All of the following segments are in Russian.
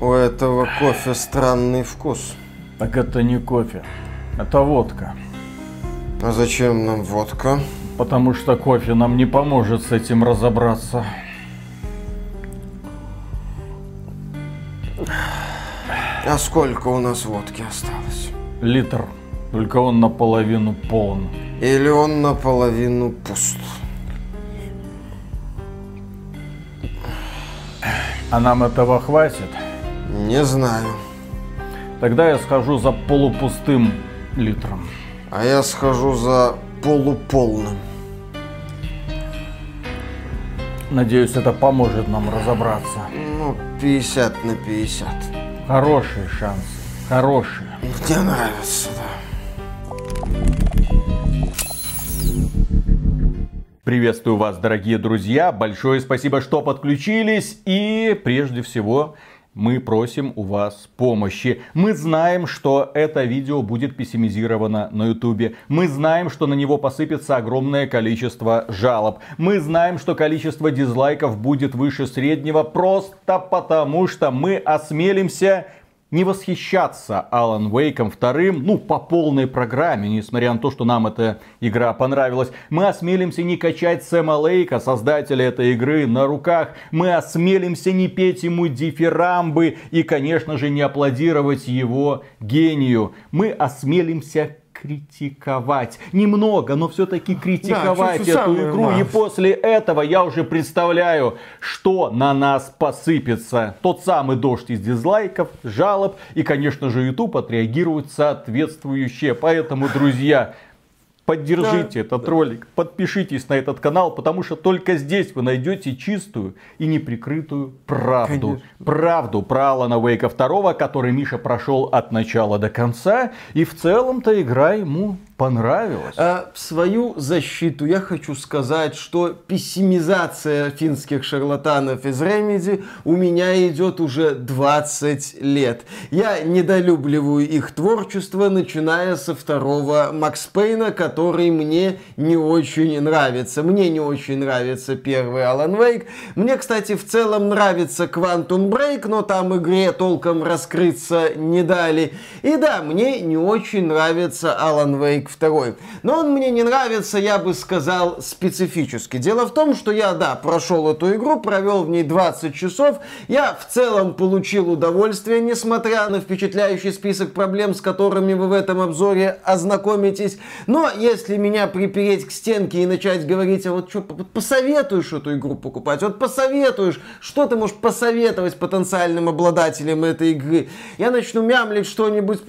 У этого кофе странный вкус. Так это не кофе, это водка. А зачем нам водка? Потому что кофе нам не поможет с этим разобраться. А сколько у нас водки осталось? Литр. Только он наполовину полон. Или он наполовину пуст? А нам этого хватит? Не знаю. Тогда я схожу за полупустым литром. А я схожу за полуполным. Надеюсь, это поможет нам разобраться. Ну, 50 на 50. Хорошие шансы. Хорошие. Мне нравится, да. Приветствую вас, дорогие друзья. Большое спасибо, что подключились. И прежде всего, мы просим у вас помощи. Мы знаем, что это видео будет пессимизировано на ютубе. Мы знаем, что на него посыпется огромное количество жалоб. Мы знаем, что количество дизлайков будет выше среднего просто потому, что мы осмелимся не восхищаться Алан Вейком вторым, ну, по полной программе, несмотря на то, что нам эта игра понравилась. Мы осмелимся не качать Сэма Лейка, создателя этой игры, на руках. Мы осмелимся не петь ему дифирамбы и, конечно же, не аплодировать его гению. Мы осмелимся критиковать. Немного, но все-таки критиковать Да, эту игру. И малое. после этого я уже представляю, что на нас посыпется. Тот самый дождь из дизлайков, жалоб. И, конечно же, YouTube отреагирует соответствующе. Поэтому, друзья, Поддержите этот ролик, подпишитесь на этот канал, потому что только здесь вы найдете чистую и неприкрытую правду. Конечно. Правду про Алана Вейка 2, который Миша прошел от начала до конца. И в целом-то игра ему понравилась. А в свою защиту я хочу сказать, что пессимизация финских шарлатанов из Remedy у меня идет уже 20 лет. Я недолюбливаю их творчество, начиная со второго Макс Пейна, который мне не очень нравится. Мне не очень нравится первый Alan Wake. Мне, кстати, в целом нравится Quantum Break, но там игре толком раскрыться не дали. И да, мне не очень нравится Alan Wake 2. Но он мне не нравится, я бы сказал, специфически. Дело в том, что я, да, прошел эту игру, провел в ней 20 часов. Я в целом получил удовольствие, несмотря на впечатляющий список проблем, с которыми вы в этом обзоре ознакомитесь. Но если меня припереть к стенке и начать говорить, а вот что, посоветуешь эту игру покупать, вот посоветуешь, что ты можешь посоветовать потенциальным обладателям этой игры, я начну мямлить что-нибудь,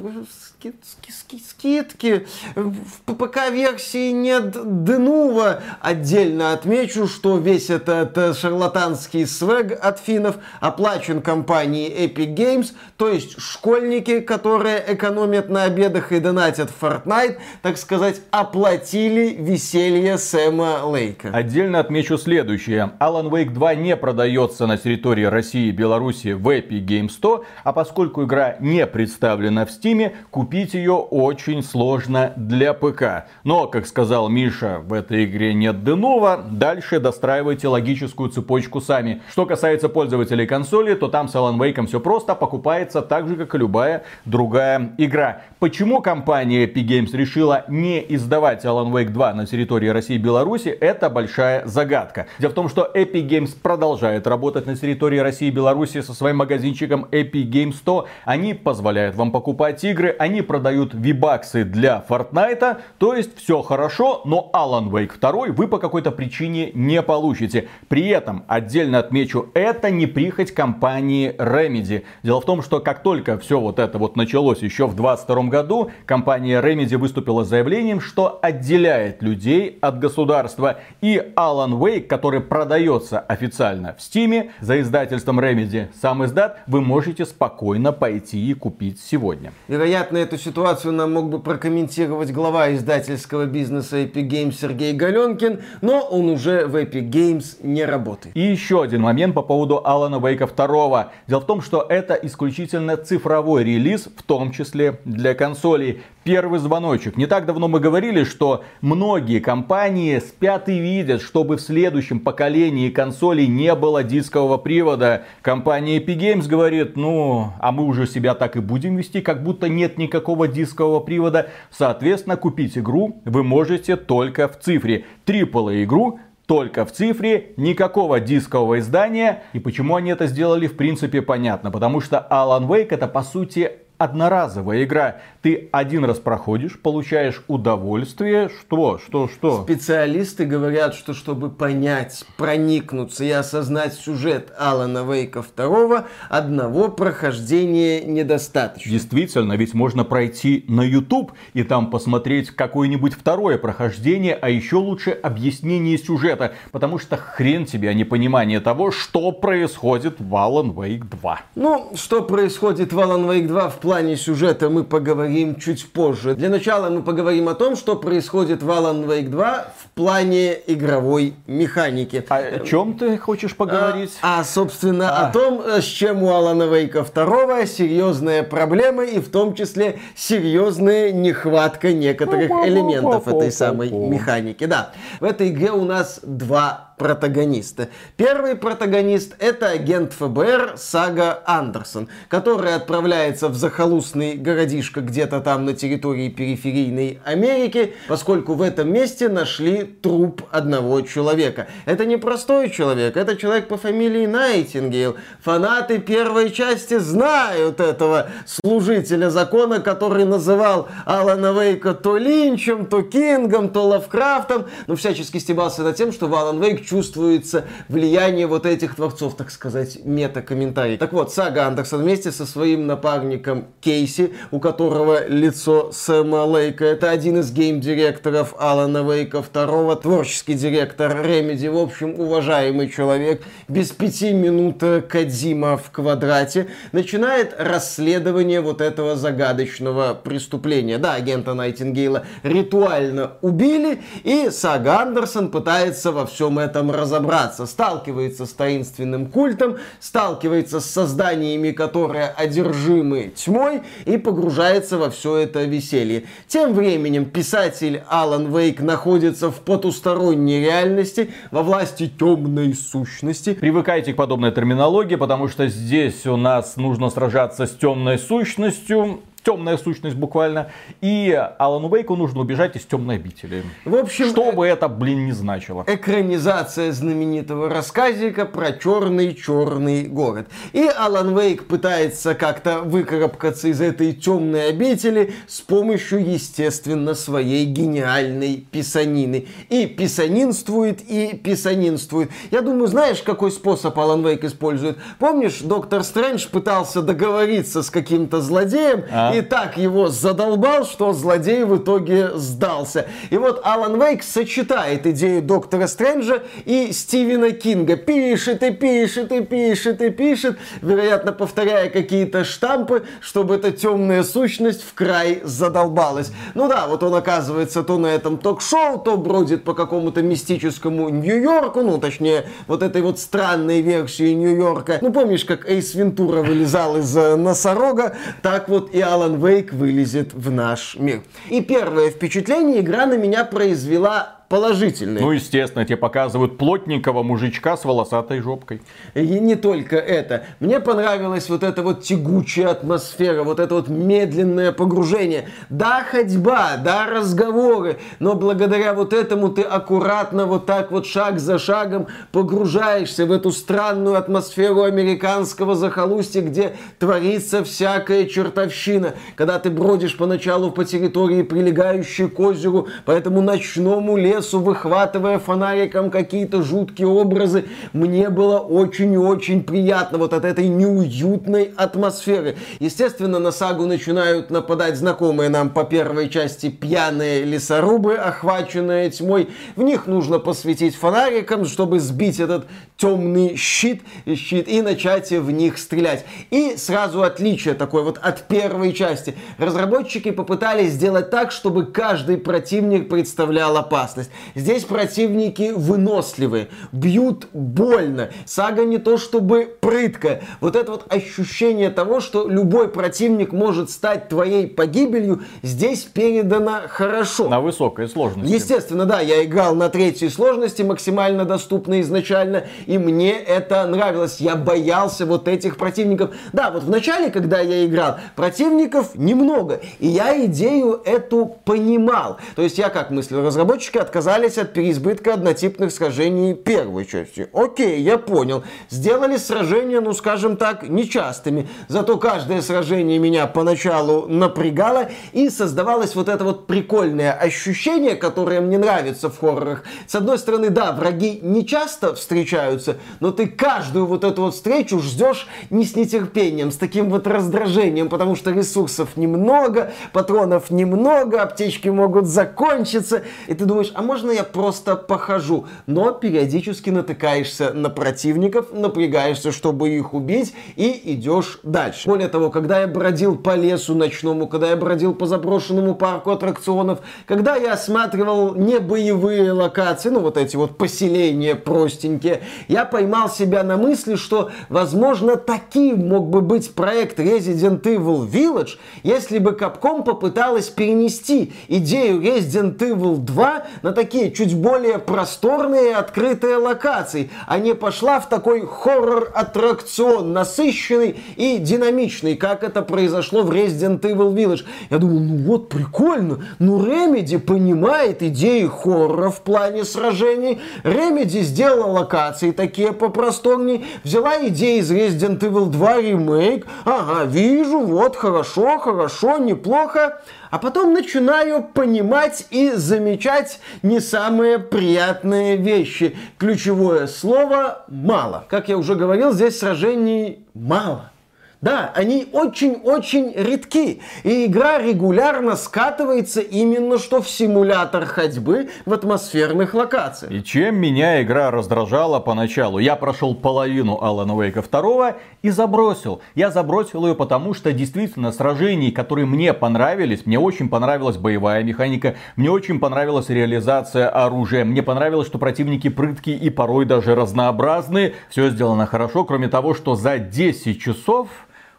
ски- ски- ски- скидки, в ППК-версии нет Денува. Отдельно отмечу, что весь этот э, шарлатанский свэг от финнов оплачен компанией Epic Games, то есть школьники, которые экономят на обедах и донатят в Fortnite, так сказать, оплатили веселье Сэма Лейка. Отдельно отмечу следующее. Alan Wake 2 не продается на территории России и Беларуси в Epic Games 100, а поскольку игра не представлена в Steam, купить ее очень сложно для ПК. Но, как сказал Миша, в этой игре нет Денова, дальше достраивайте логическую цепочку сами. Что касается пользователей консоли, то там с Alan Wake все просто покупается так же, как и любая другая игра. Почему компания Epic Games решила не издавать Alan Wake 2 на территории России и Беларуси, это большая загадка. Дело в том, что Epic Games продолжает работать на территории России и Беларуси со своим магазинчиком Epic Games 100. Они позволяют вам покупать игры, они продают вибаксы для Fortnite, то есть все хорошо, но Alan Wake 2 вы по какой-то причине не получите. При этом, отдельно отмечу, это не прихоть компании Remedy. Дело в том, что как только все вот это вот началось еще в 2022 году, компания Remedy выступила с заявлением, что отделяет людей от государства. И Alan Wake, который продается официально в Steam за издательством Remedy, сам издат, вы можете спокойно пойти и купить сегодня. Вероятно, эту ситуацию нам мог бы прокомментировать глава издательского бизнеса Epic Games Сергей Галенкин, но он уже в Epic Games не работает. И еще один момент по поводу Алана Вейка 2. Дело в том, что это исключительно цифровой релиз, в том числе для консолей первый звоночек. Не так давно мы говорили, что многие компании спят и видят, чтобы в следующем поколении консолей не было дискового привода. Компания Epic Games говорит, ну, а мы уже себя так и будем вести, как будто нет никакого дискового привода. Соответственно, купить игру вы можете только в цифре. AAA игру только в цифре, никакого дискового издания. И почему они это сделали, в принципе, понятно. Потому что Alan Wake это, по сути, одноразовая игра. Ты один раз проходишь, получаешь удовольствие. Что, что, что? Специалисты говорят, что чтобы понять, проникнуться и осознать сюжет Алана Вейка 2, одного прохождения недостаточно. Действительно, ведь можно пройти на YouTube и там посмотреть какое-нибудь второе прохождение, а еще лучше объяснение сюжета. Потому что хрен тебе, а не понимание того, что происходит в Alan Wake 2. Ну, что происходит в Alan Wake 2 в плане сюжета мы поговорим чуть позже. Для начала мы поговорим о том, что происходит в Alan Wake 2 в плане игровой механики. А о чем ты хочешь поговорить? А, а собственно, а. о том, с чем у Alan Wake 2 серьезная проблема и в том числе серьезная нехватка некоторых элементов этой самой механики. Да, в этой игре у нас два протагониста. Первый протагонист это агент ФБР Сага Андерсон, который отправляется в захолустный городишко где-то там на территории периферийной Америки, поскольку в этом месте нашли труп одного человека. Это не простой человек, это человек по фамилии Найтингейл. Фанаты первой части знают этого служителя закона, который называл Алана Вейка то Линчем, то Кингом, то Лавкрафтом, но всячески стебался над тем, что в Алан Вейк чувствуется влияние вот этих творцов, так сказать, мета-комментарий. Так вот, Сага Андерсон вместе со своим напарником Кейси, у которого лицо Сэма Лейка, это один из гейм-директоров Алана Вейка, второго творческий директор Remedy, в общем, уважаемый человек, без пяти минут Кадзима в квадрате, начинает расследование вот этого загадочного преступления. Да, агента Найтингейла ритуально убили, и Сага Андерсон пытается во всем этом этом разобраться. Сталкивается с таинственным культом, сталкивается с созданиями, которые одержимы тьмой и погружается во все это веселье. Тем временем писатель Алан Вейк находится в потусторонней реальности, во власти темной сущности. Привыкайте к подобной терминологии, потому что здесь у нас нужно сражаться с темной сущностью, темная сущность буквально. И Алану Вейку нужно убежать из темной обители. В общем, что бы это, блин, не значило. Экранизация знаменитого рассказика про черный-черный город. И Алан Вейк пытается как-то выкарабкаться из этой темной обители с помощью, естественно, своей гениальной писанины. И писанинствует, и писанинствует. Я думаю, знаешь, какой способ Алан Вейк использует? Помнишь, доктор Стрэндж пытался договориться с каким-то злодеем, а? и так его задолбал, что злодей в итоге сдался. И вот Алан Вейк сочетает идею Доктора Стрэнджа и Стивена Кинга. Пишет и пишет и пишет и пишет, вероятно, повторяя какие-то штампы, чтобы эта темная сущность в край задолбалась. Ну да, вот он оказывается то на этом ток-шоу, то бродит по какому-то мистическому Нью-Йорку, ну точнее, вот этой вот странной версии Нью-Йорка. Ну помнишь, как Эйс Вентура вылезал из э, носорога, так вот и Алан Алан Вейк вылезет в наш мир. И первое впечатление игра на меня произвела положительные. Ну, естественно, тебе показывают плотненького мужичка с волосатой жопкой. И не только это. Мне понравилась вот эта вот тягучая атмосфера, вот это вот медленное погружение. Да, ходьба, да, разговоры, но благодаря вот этому ты аккуратно вот так вот шаг за шагом погружаешься в эту странную атмосферу американского захолустья, где творится всякая чертовщина. Когда ты бродишь поначалу по территории, прилегающей к озеру, по этому ночному лесу, лесу, выхватывая фонариком какие-то жуткие образы. Мне было очень и очень приятно вот от этой неуютной атмосферы. Естественно, на сагу начинают нападать знакомые нам по первой части пьяные лесорубы, охваченные тьмой. В них нужно посветить фонариком, чтобы сбить этот темный щит, щит и начать в них стрелять. И сразу отличие такое вот от первой части. Разработчики попытались сделать так, чтобы каждый противник представлял опасность. Здесь противники выносливые, бьют больно. Сага не то чтобы прыткая. Вот это вот ощущение того, что любой противник может стать твоей погибелью, здесь передано хорошо. На высокой сложности. Естественно, да, я играл на третьей сложности, максимально доступно изначально, и мне это нравилось. Я боялся вот этих противников. Да, вот в начале, когда я играл, противников немного, и я идею эту понимал. То есть я как мыслил, разработчики отказались от переизбытка однотипных сражений первой части. Окей, я понял. Сделали сражения, ну скажем так, нечастыми. Зато каждое сражение меня поначалу напрягало и создавалось вот это вот прикольное ощущение, которое мне нравится в хоррорах. С одной стороны, да, враги не часто встречаются, но ты каждую вот эту вот встречу ждешь не с нетерпением, с таким вот раздражением, потому что ресурсов немного, патронов немного, аптечки могут закончиться, и ты думаешь, а можно я просто похожу? Но периодически натыкаешься на противников, напрягаешься, чтобы их убить, и идешь дальше. Более того, когда я бродил по лесу ночному, когда я бродил по заброшенному парку аттракционов, когда я осматривал не боевые локации, ну вот эти вот поселения простенькие, я поймал себя на мысли, что, возможно, таким мог бы быть проект Resident Evil Village, если бы Capcom попыталась перенести идею Resident Evil 2 на такие чуть более просторные открытые локации, а не пошла в такой хоррор-аттракцион, насыщенный и динамичный, как это произошло в Resident Evil Village. Я думал, ну вот прикольно, ну Remedy понимает идеи хоррора в плане сражений, Remedy сделала локации такие попросторней. Взяла идеи из Resident Evil 2 ремейк. Ага, вижу, вот, хорошо, хорошо, неплохо. А потом начинаю понимать и замечать не самые приятные вещи. Ключевое слово «мало». Как я уже говорил, здесь сражений мало. Да, они очень-очень редки. И игра регулярно скатывается именно что в симулятор ходьбы в атмосферных локациях. И чем меня игра раздражала поначалу? Я прошел половину Алана Вейка 2 и забросил. Я забросил ее потому, что действительно сражений, которые мне понравились, мне очень понравилась боевая механика, мне очень понравилась реализация оружия, мне понравилось, что противники прыткие и порой даже разнообразные. Все сделано хорошо, кроме того, что за 10 часов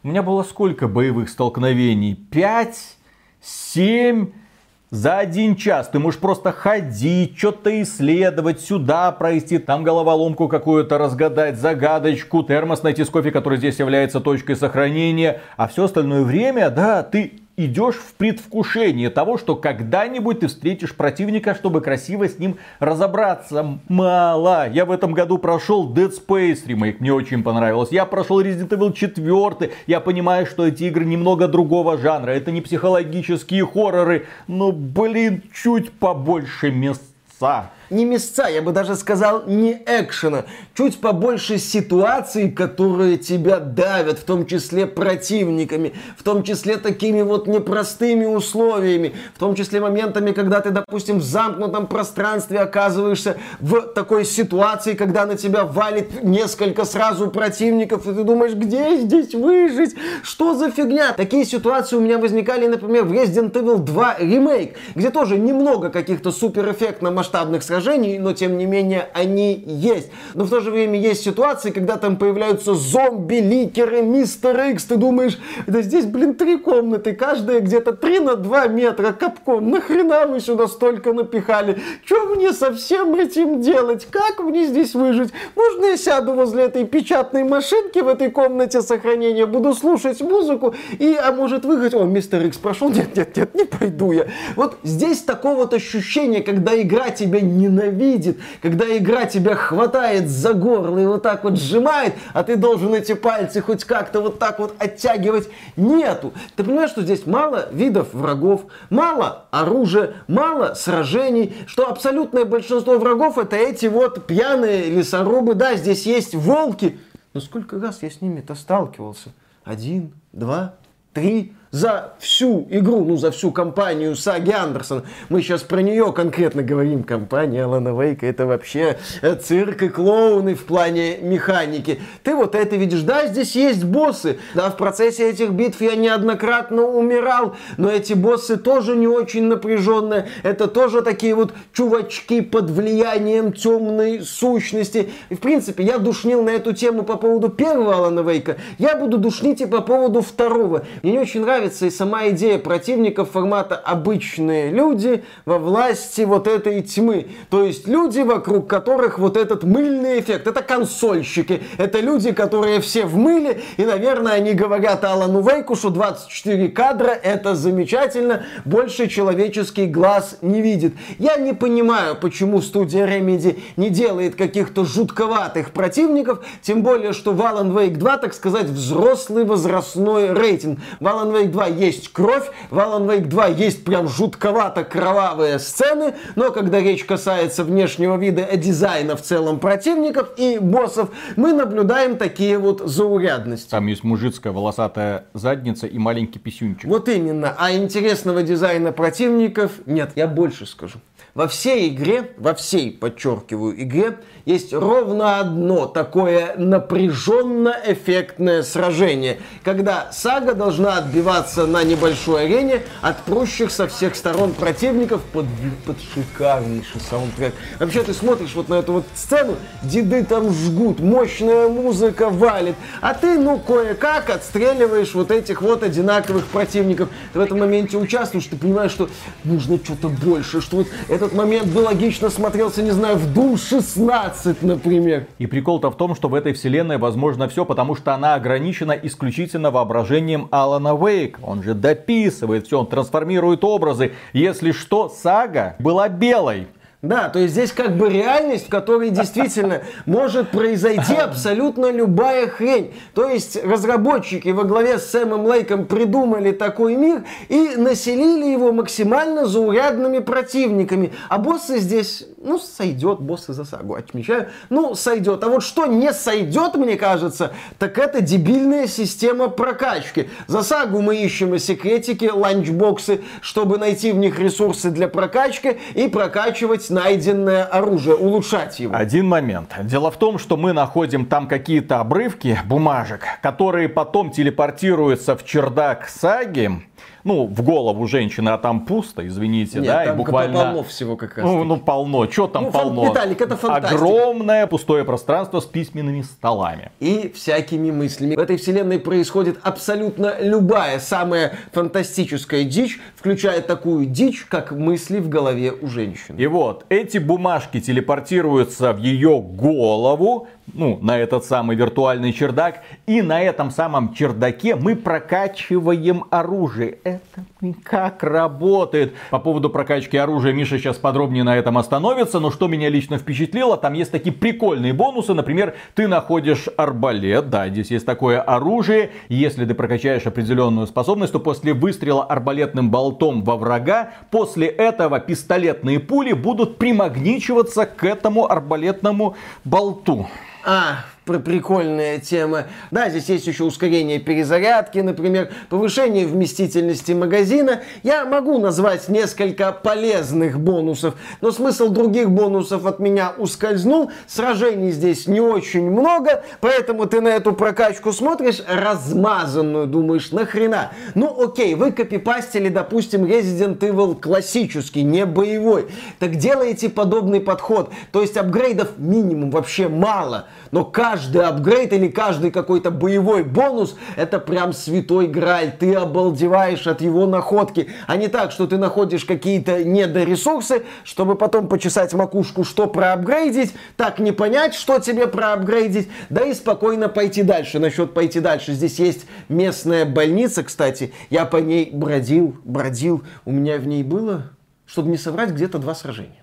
у меня было сколько боевых столкновений? Пять? Семь? За один час ты можешь просто ходить, что-то исследовать, сюда пройти, там головоломку какую-то разгадать, загадочку, термос найти с кофе, который здесь является точкой сохранения. А все остальное время, да, ты идешь в предвкушении того, что когда-нибудь ты встретишь противника, чтобы красиво с ним разобраться. Мало. Я в этом году прошел Dead Space ремейк, мне очень понравилось. Я прошел Resident Evil 4. Я понимаю, что эти игры немного другого жанра. Это не психологические хорроры, но, блин, чуть побольше места не места, я бы даже сказал, не экшена. Чуть побольше ситуаций, которые тебя давят, в том числе противниками, в том числе такими вот непростыми условиями, в том числе моментами, когда ты, допустим, в замкнутом пространстве оказываешься в такой ситуации, когда на тебя валит несколько сразу противников, и ты думаешь, где здесь выжить? Что за фигня? Такие ситуации у меня возникали, например, в Resident Evil 2 ремейк, где тоже немного каких-то суперэффектно масштабных сражений, искажений, но тем не менее они есть. Но в то же время есть ситуации, когда там появляются зомби, ликеры, мистер Икс, ты думаешь, да здесь, блин, три комнаты, каждая где-то 3 на 2 метра, капком, нахрена вы сюда столько напихали? Что мне со всем этим делать? Как мне здесь выжить? Можно я сяду возле этой печатной машинки в этой комнате сохранения, буду слушать музыку и, а может выиграть, о, мистер Икс прошел, нет, нет, нет, не пойду я. Вот здесь такого вот ощущения, когда игра тебя не ненавидит, когда игра тебя хватает за горло и вот так вот сжимает, а ты должен эти пальцы хоть как-то вот так вот оттягивать. Нету. Ты понимаешь, что здесь мало видов врагов, мало оружия, мало сражений, что абсолютное большинство врагов это эти вот пьяные лесорубы. Да, здесь есть волки, но сколько раз я с ними-то сталкивался? Один, два, три за всю игру, ну, за всю компанию Саги Андерсон. Мы сейчас про нее конкретно говорим. Компания Алана Вейка это вообще э, цирк и клоуны в плане механики. Ты вот это видишь. Да, здесь есть боссы. Да, в процессе этих битв я неоднократно умирал, но эти боссы тоже не очень напряженные. Это тоже такие вот чувачки под влиянием темной сущности. И, в принципе, я душнил на эту тему по поводу первого Алана Вейка. Я буду душнить и по поводу второго. Мне не очень нравится нравится и сама идея противников формата обычные люди во власти вот этой тьмы. То есть люди, вокруг которых вот этот мыльный эффект. Это консольщики. Это люди, которые все в мыле. И, наверное, они говорят Алану Вейку, что 24 кадра это замечательно. Больше человеческий глаз не видит. Я не понимаю, почему студия Remedy не делает каких-то жутковатых противников. Тем более, что в Alan Wake 2, так сказать, взрослый возрастной рейтинг. В Alan Wake 2 есть кровь, в Alan Wake 2 есть прям жутковато кровавые сцены, но когда речь касается внешнего вида дизайна в целом противников и боссов, мы наблюдаем такие вот заурядности. Там есть мужицкая волосатая задница и маленький писюнчик. Вот именно. А интересного дизайна противников нет. Я больше скажу. Во всей игре, во всей, подчеркиваю, игре, есть ровно одно такое напряженно-эффектное сражение, когда сага должна отбиваться на небольшой арене от прущих со всех сторон противников под, под шикарнейший саундтрек. Вообще ты смотришь вот на эту вот сцену, деды там жгут, мощная музыка валит, а ты, ну, кое-как отстреливаешь вот этих вот одинаковых противников. Ты в этом моменте участвуешь, ты понимаешь, что нужно что-то больше, что вот этот момент бы логично смотрелся, не знаю, в Doom 16, например. И прикол-то в том, что в этой вселенной возможно все, потому что она ограничена исключительно воображением Алана Вейк. Он же дописывает все, он трансформирует образы. Если что, сага была белой. Да, то есть здесь как бы реальность, в которой действительно может произойти абсолютно любая хрень. То есть разработчики во главе с Сэмом Лейком придумали такой мир и населили его максимально заурядными противниками. А боссы здесь, ну, сойдет, боссы за сагу отмечаю, ну, сойдет. А вот что не сойдет, мне кажется, так это дебильная система прокачки. За сагу мы ищем и секретики, ланчбоксы, чтобы найти в них ресурсы для прокачки и прокачивать найденное оружие, улучшать его. Один момент. Дело в том, что мы находим там какие-то обрывки бумажек, которые потом телепортируются в чердак саги, ну, в голову женщины, а там пусто, извините, Нет, да, там и буквально... полно всего как раз. Ну, ну полно, что там Ну, полно? Виталик, это фантастика. Огромное пустое пространство с письменными столами. и всякими мыслями. В этой вселенной происходит абсолютно любая самая фантастическая дичь, включая такую дичь, как мысли в голове у женщины. И вот, эти бумажки телепортируются в ее голову, ну, на этот самый виртуальный чердак, и на этом самом чердаке мы прокачиваем оружие. Это как работает. По поводу прокачки оружия Миша сейчас подробнее на этом остановится, но что меня лично впечатлило, там есть такие прикольные бонусы, например, ты находишь арбалет, да, здесь есть такое оружие, если ты прокачаешь определенную способность, то после выстрела арбалетным болтом во врага, после этого пистолетные пули будут примагничиваться к этому арбалетному болту. А, пр- прикольная тема. Да, здесь есть еще ускорение перезарядки, например, повышение вместительности магазина. Я могу назвать несколько полезных бонусов, но смысл других бонусов от меня ускользнул. Сражений здесь не очень много, поэтому ты на эту прокачку смотришь размазанную, думаешь, нахрена? Ну окей, вы копипастили, допустим, Resident Evil классический, не боевой. Так делайте подобный подход. То есть апгрейдов минимум вообще мало. Но каждый апгрейд или каждый какой-то боевой бонус, это прям святой граль. Ты обалдеваешь от его находки. А не так, что ты находишь какие-то недоресурсы, чтобы потом почесать макушку, что проапгрейдить, так не понять, что тебе проапгрейдить, да и спокойно пойти дальше. Насчет пойти дальше. Здесь есть местная больница, кстати. Я по ней бродил, бродил. У меня в ней было, чтобы не соврать, где-то два сражения.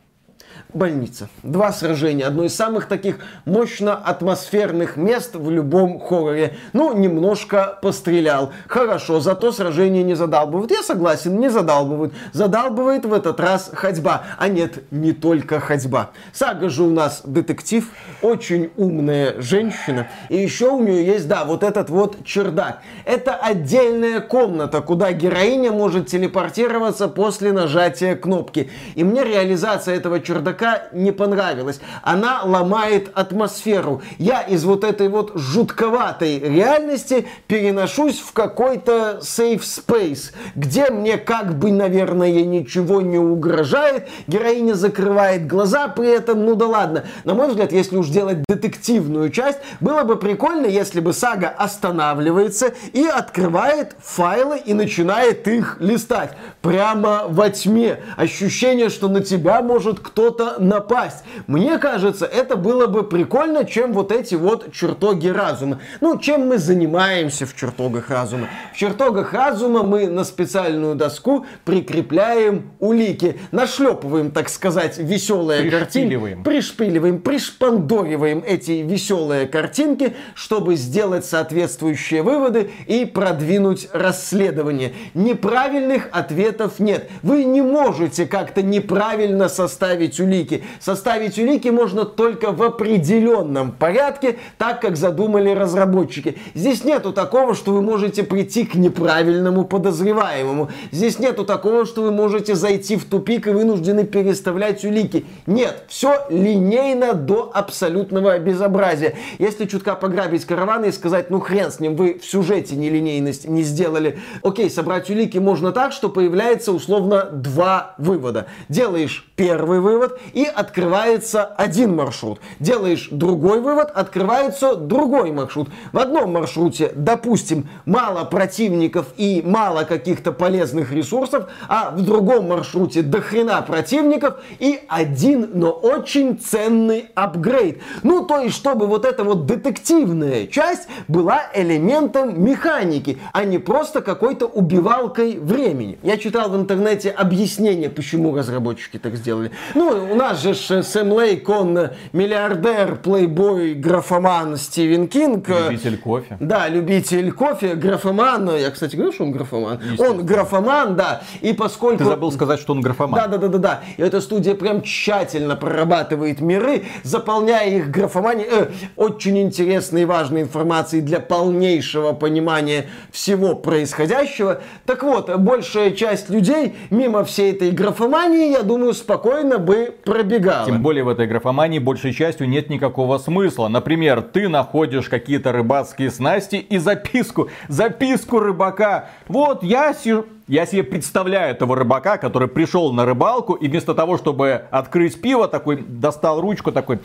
Больница. Два сражения. Одно из самых таких мощно атмосферных мест в любом хорроре. Ну, немножко пострелял. Хорошо, зато сражение не задалбывают. Я согласен, не задалбывают. Задалбывает в этот раз ходьба. А нет, не только ходьба. Сага же у нас детектив, очень умная женщина. И еще у нее есть, да, вот этот вот чердак. Это отдельная комната, куда героиня может телепортироваться после нажатия кнопки. И мне реализация этого чердака не понравилась. Она ломает атмосферу. Я из вот этой вот жутковатой реальности переношусь в какой-то safe space, где мне как бы, наверное, ничего не угрожает. Героиня закрывает глаза при этом, ну да ладно. На мой взгляд, если уж делать детективную часть, было бы прикольно, если бы сага останавливается и открывает файлы и начинает их листать. Прямо во тьме. Ощущение, что на тебя может кто-то напасть. Мне кажется, это было бы прикольно, чем вот эти вот чертоги разума. Ну, чем мы занимаемся в чертогах разума? В чертогах разума мы на специальную доску прикрепляем улики. Нашлепываем, так сказать, веселые картинки. Пришпиливаем, пришпандориваем эти веселые картинки, чтобы сделать соответствующие выводы и продвинуть расследование. Неправильных ответов нет. Вы не можете как-то неправильно составить улики. Составить улики можно только в определенном порядке, так как задумали разработчики. Здесь нету такого, что вы можете прийти к неправильному подозреваемому. Здесь нету такого, что вы можете зайти в тупик и вынуждены переставлять улики. Нет, все линейно до абсолютного безобразия. Если чутка пограбить караваны и сказать, ну хрен с ним, вы в сюжете нелинейность не сделали. Окей, собрать улики можно так, что появляется условно два вывода. Делаешь первый вывод и открывается один маршрут. Делаешь другой вывод, открывается другой маршрут. В одном маршруте, допустим, мало противников и мало каких-то полезных ресурсов, а в другом маршруте до хрена противников и один, но очень ценный апгрейд. Ну, то есть, чтобы вот эта вот детективная часть была элементом механики, а не просто какой-то убивалкой времени. Я читал в интернете объяснение, почему разработчики так сделали. Ну, нас же Сэм Лейк, он миллиардер, плейбой, графоман Стивен Кинг. Любитель кофе. Да, любитель кофе, графоман. Я, кстати, говорю, что он графоман. Он графоман, да. И поскольку... Ты забыл сказать, что он графоман. Да, да, да, да, да. И эта студия прям тщательно прорабатывает миры, заполняя их графоманией э, очень интересной и важной информацией для полнейшего понимания всего происходящего. Так вот, большая часть людей мимо всей этой графомании, я думаю, спокойно бы пробегала. Тем более в этой графомании большей частью нет никакого смысла. Например, ты находишь какие-то рыбацкие снасти и записку, записку рыбака. Вот я сижу, я себе представляю этого рыбака, который пришел на рыбалку и вместо того, чтобы открыть пиво, такой достал ручку такой.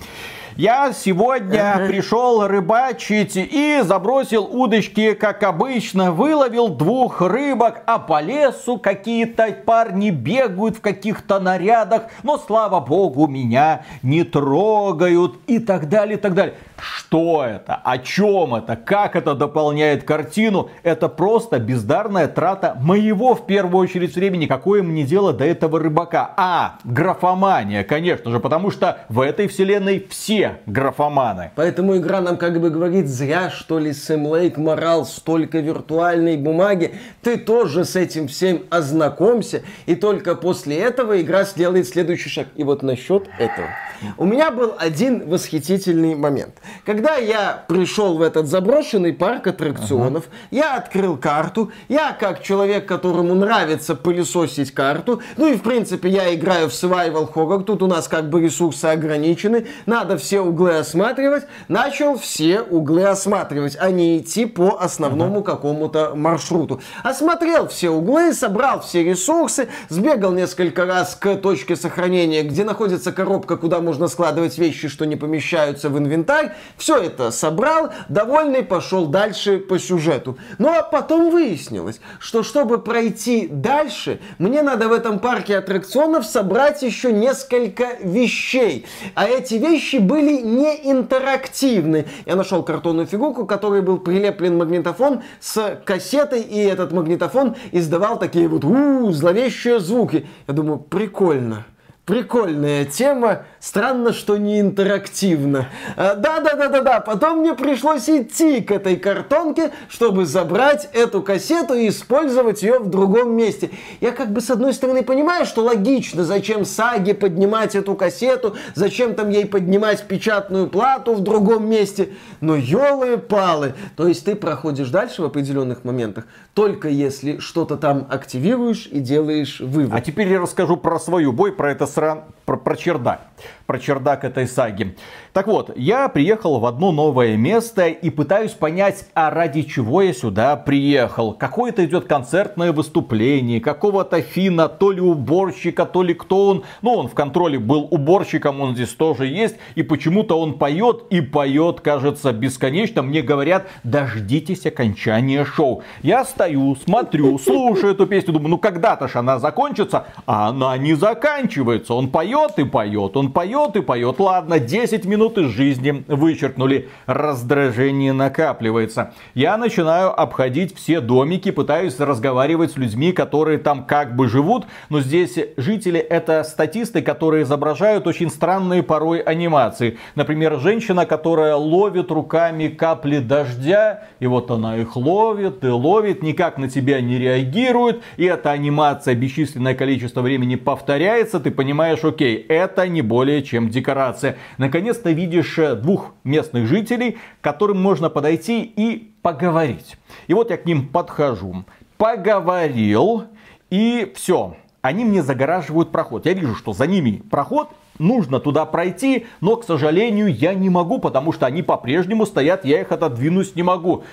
Я сегодня пришел рыбачить и забросил удочки, как обычно, выловил двух рыбок, а по лесу какие-то парни бегают в каких-то нарядах, но слава богу меня не трогают и так далее, и так далее. Что это? О чем это? Как это дополняет картину? Это просто бездарная трата моего, в первую очередь, времени. Какое мне дело до этого рыбака? А, графомания, конечно же, потому что в этой вселенной все графоманы. Поэтому игра нам как бы говорит, зря что ли Сэм Лейк морал столько виртуальной бумаги. Ты тоже с этим всем ознакомься, и только после этого игра сделает следующий шаг. И вот насчет этого. У меня был один восхитительный момент. Когда я пришел в этот заброшенный парк аттракционов, ага. я открыл карту, я как человек, которому нравится пылесосить карту, ну и в принципе я играю в survival horror, тут у нас как бы ресурсы ограничены, надо все углы осматривать, начал все углы осматривать, а не идти по основному ага. какому-то маршруту. Осмотрел все углы, собрал все ресурсы, сбегал несколько раз к точке сохранения, где находится коробка, куда можно складывать вещи, что не помещаются в инвентарь, все это собрал, довольный пошел дальше по сюжету. Ну а потом выяснилось, что чтобы пройти дальше, мне надо в этом парке аттракционов собрать еще несколько вещей. А эти вещи были не интерактивны. Я нашел картонную фигурку, которой был прилеплен магнитофон с кассетой, и этот магнитофон издавал такие вот у -у, зловещие звуки. Я думаю, прикольно Прикольная тема. Странно, что не интерактивно. А, да-да-да-да-да. Потом мне пришлось идти к этой картонке, чтобы забрать эту кассету и использовать ее в другом месте. Я как бы с одной стороны понимаю, что логично, зачем Саге поднимать эту кассету, зачем там ей поднимать печатную плату в другом месте. Но елы-палы. То есть ты проходишь дальше в определенных моментах, только если что-то там активируешь и делаешь вывод. А теперь я расскажу про свою бой, про это сран... про, про чердак про чердак этой саги. Так вот, я приехал в одно новое место и пытаюсь понять, а ради чего я сюда приехал. Какое-то идет концертное выступление, какого-то фина, то ли уборщика, то ли кто он. Ну, он в контроле был уборщиком, он здесь тоже есть. И почему-то он поет, и поет, кажется, бесконечно. Мне говорят, дождитесь окончания шоу. Я стою, смотрю, слушаю эту песню, думаю, ну когда-то ж она закончится. А она не заканчивается. Он поет и поет, он поет поет и поет. Ладно, 10 минут из жизни вычеркнули. Раздражение накапливается. Я начинаю обходить все домики, пытаюсь разговаривать с людьми, которые там как бы живут. Но здесь жители это статисты, которые изображают очень странные порой анимации. Например, женщина, которая ловит руками капли дождя. И вот она их ловит и ловит, никак на тебя не реагирует. И эта анимация бесчисленное количество времени повторяется. Ты понимаешь, окей, это не более чем декорация. Наконец-то видишь э, двух местных жителей, к которым можно подойти и поговорить. И вот я к ним подхожу, поговорил, и все. Они мне загораживают проход. Я вижу, что за ними проход, нужно туда пройти, но, к сожалению, я не могу, потому что они по-прежнему стоят, я их отодвинуть не могу.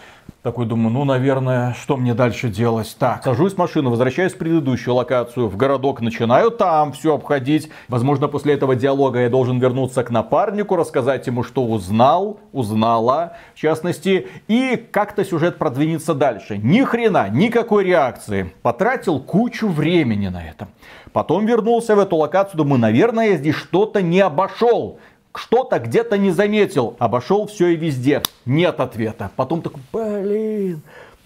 Такой думаю, ну, наверное, что мне дальше делать? Так, сажусь в машину, возвращаюсь в предыдущую локацию, в городок, начинаю там все обходить. Возможно, после этого диалога я должен вернуться к напарнику, рассказать ему, что узнал, узнала, в частности, и как-то сюжет продвинется дальше. Ни хрена, никакой реакции. Потратил кучу времени на это. Потом вернулся в эту локацию, думаю, наверное, я здесь что-то не обошел что-то где-то не заметил. Обошел все и везде. Нет ответа. Потом такой, блин,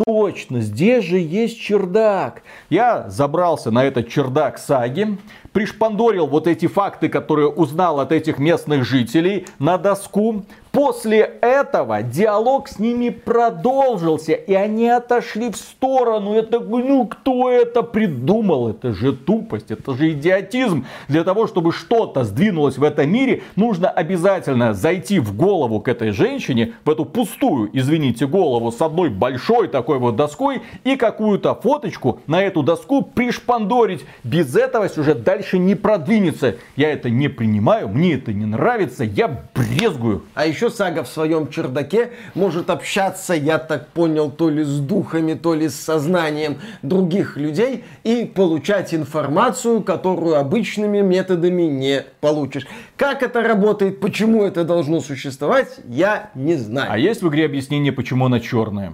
точно, здесь же есть чердак. Я забрался на этот чердак саги, пришпандорил вот эти факты, которые узнал от этих местных жителей на доску, После этого диалог с ними продолжился, и они отошли в сторону. Это, ну кто это придумал? Это же тупость, это же идиотизм. Для того, чтобы что-то сдвинулось в этом мире, нужно обязательно зайти в голову к этой женщине, в эту пустую, извините, голову с одной большой такой вот доской и какую-то фоточку на эту доску пришпандорить. Без этого сюжет дальше не продвинется. Я это не принимаю, мне это не нравится, я брезгую. А еще еще Сага в своем чердаке может общаться, я так понял, то ли с духами, то ли с сознанием других людей и получать информацию, которую обычными методами не получишь. Как это работает, почему это должно существовать, я не знаю. А есть в игре объяснение, почему она черная?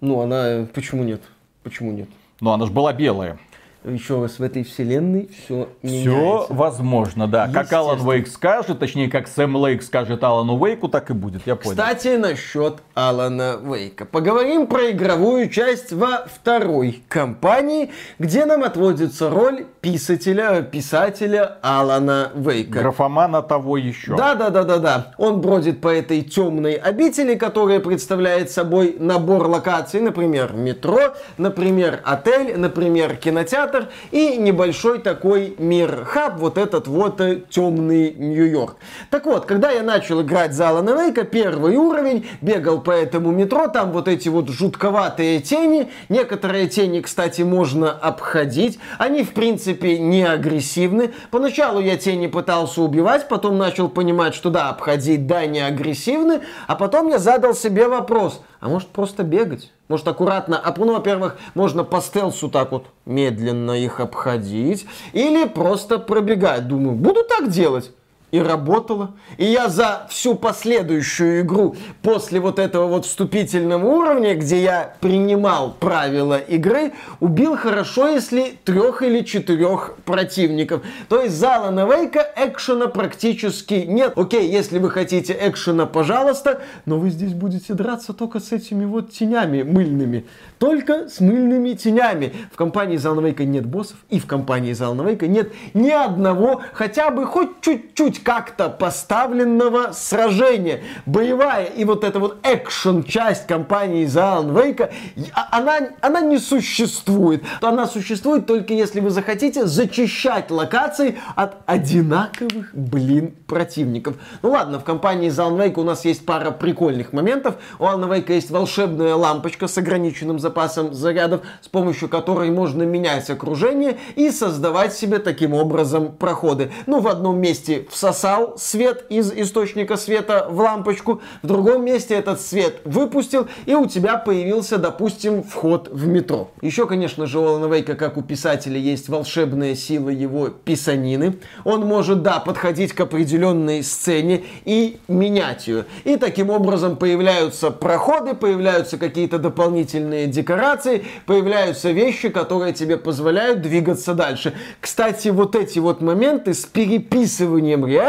Ну, она... Почему нет? Почему нет? Ну, она же была белая еще раз, в этой вселенной все Все возможно, да. Как Алан Вейк скажет, точнее, как Сэм Лейк скажет Алану Вейку, так и будет, я понял. Кстати, насчет Алана Вейка. Поговорим про игровую часть во второй кампании, где нам отводится роль писателя, писателя Алана Вейка. Графомана того еще. Да-да-да-да-да. Он бродит по этой темной обители, которая представляет собой набор локаций, например, метро, например, отель, например, кинотеатр, кинотеатр и небольшой такой мир хаб, вот этот вот э, темный Нью-Йорк. Так вот, когда я начал играть за Алана Вейка, первый уровень, бегал по этому метро, там вот эти вот жутковатые тени, некоторые тени, кстати, можно обходить, они в принципе не агрессивны. Поначалу я тени пытался убивать, потом начал понимать, что да, обходить, да, не агрессивны, а потом я задал себе вопрос, а может просто бегать? Может аккуратно, а, ну, во-первых, можно по стелсу так вот медленно их обходить, или просто пробегать. Думаю, буду так делать. И работало. И я за всю последующую игру после вот этого вот вступительного уровня, где я принимал правила игры, убил хорошо, если трех или четырех противников. То есть за Алана Вейка экшена практически нет. Окей, если вы хотите экшена, пожалуйста, но вы здесь будете драться только с этими вот тенями мыльными. Только с мыльными тенями. В компании за Алана Вейка нет боссов, и в компании за Алана Вейка нет ни одного, хотя бы хоть чуть-чуть как-то поставленного сражения. Боевая и вот эта вот экшен часть компании за Alan Wake, а, она, она не существует. Она существует только если вы захотите зачищать локации от одинаковых, блин, противников. Ну ладно, в компании за Alan Wake у нас есть пара прикольных моментов. У Alan Wake есть волшебная лампочка с ограниченным запасом зарядов, с помощью которой можно менять окружение и создавать себе таким образом проходы. Ну, в одном месте всосал свет из источника света в лампочку, в другом месте этот свет выпустил, и у тебя появился, допустим, вход в метро. Еще, конечно же, у Алана Вейка, как у писателя, есть волшебная сила его писанины. Он может, да, подходить к определенной сцене и менять ее. И таким образом появляются проходы, появляются какие-то дополнительные декорации, появляются вещи, которые тебе позволяют двигаться дальше. Кстати, вот эти вот моменты с переписыванием реальности,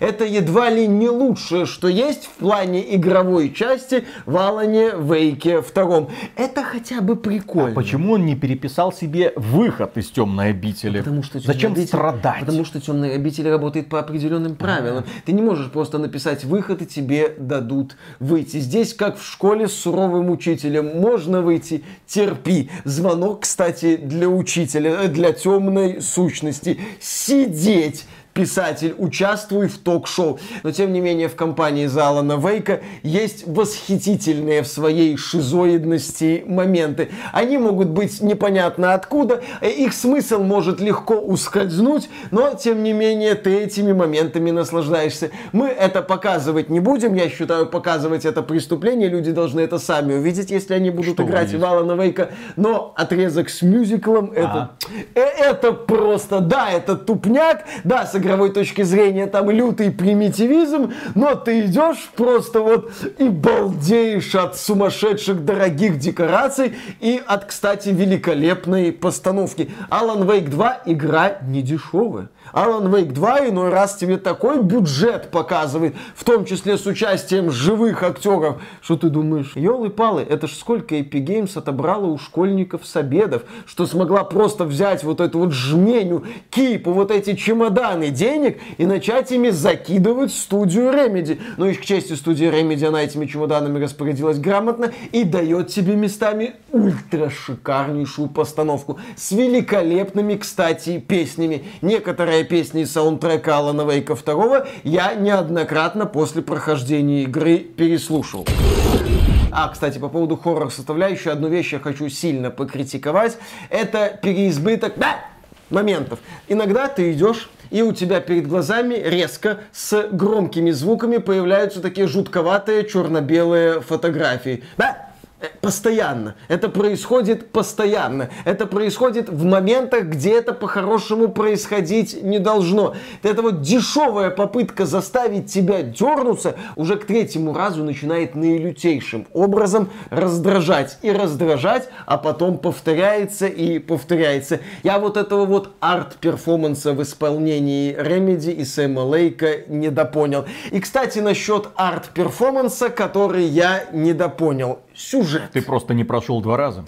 это едва ли не лучшее, что есть в плане игровой части в Алане Вейке втором. Это хотя бы прикольно. А почему он не переписал себе выход из темной обители? Потому что Зачем обитель, страдать? Потому что темная обитель работает по определенным правилам. А-а-а. Ты не можешь просто написать выход и тебе дадут выйти. Здесь, как в школе с суровым учителем, можно выйти, терпи. Звонок, кстати, для учителя, для темной сущности. Сидеть писатель, участвуй в ток-шоу. Но, тем не менее, в компании Залана Вейка есть восхитительные в своей шизоидности моменты. Они могут быть непонятно откуда, их смысл может легко ускользнуть, но, тем не менее, ты этими моментами наслаждаешься. Мы это показывать не будем, я считаю, показывать это преступление, люди должны это сами увидеть, если они будут Что играть в Алана Вейка, но отрезок с мюзиклом, это, э, это просто, да, это тупняк, да, с игровой точки зрения там лютый примитивизм, но ты идешь просто вот и балдеешь от сумасшедших дорогих декораций и от, кстати, великолепной постановки. Alan Wake 2 игра не дешевая. Alan Wake 2 иной раз тебе такой бюджет показывает, в том числе с участием живых актеров, что ты думаешь, елы-палы, это ж сколько Epic Games отобрала у школьников с обедов, что смогла просто взять вот эту вот жменю, кипу, вот эти чемоданы денег и начать ими закидывать студию Remedy. Ну и к чести студии Remedy она этими чемоданами распорядилась грамотно и дает тебе местами ультра шикарнейшую постановку с великолепными, кстати, песнями. Некоторые песни из саундтрека Алана Вейка 2 я неоднократно после прохождения игры переслушал. А, кстати, по поводу хоррор составляющей, одну вещь я хочу сильно покритиковать. Это переизбыток да, моментов. Иногда ты идешь и у тебя перед глазами резко с громкими звуками появляются такие жутковатые черно-белые фотографии. Да, постоянно. Это происходит постоянно. Это происходит в моментах, где это по-хорошему происходить не должно. Это вот дешевая попытка заставить тебя дернуться уже к третьему разу начинает наилютейшим образом раздражать. И раздражать, а потом повторяется и повторяется. Я вот этого вот арт-перформанса в исполнении Remedy и Сэма Лейка недопонял. И, кстати, насчет арт-перформанса, который я недопонял сюжет. Ты просто не прошел два раза.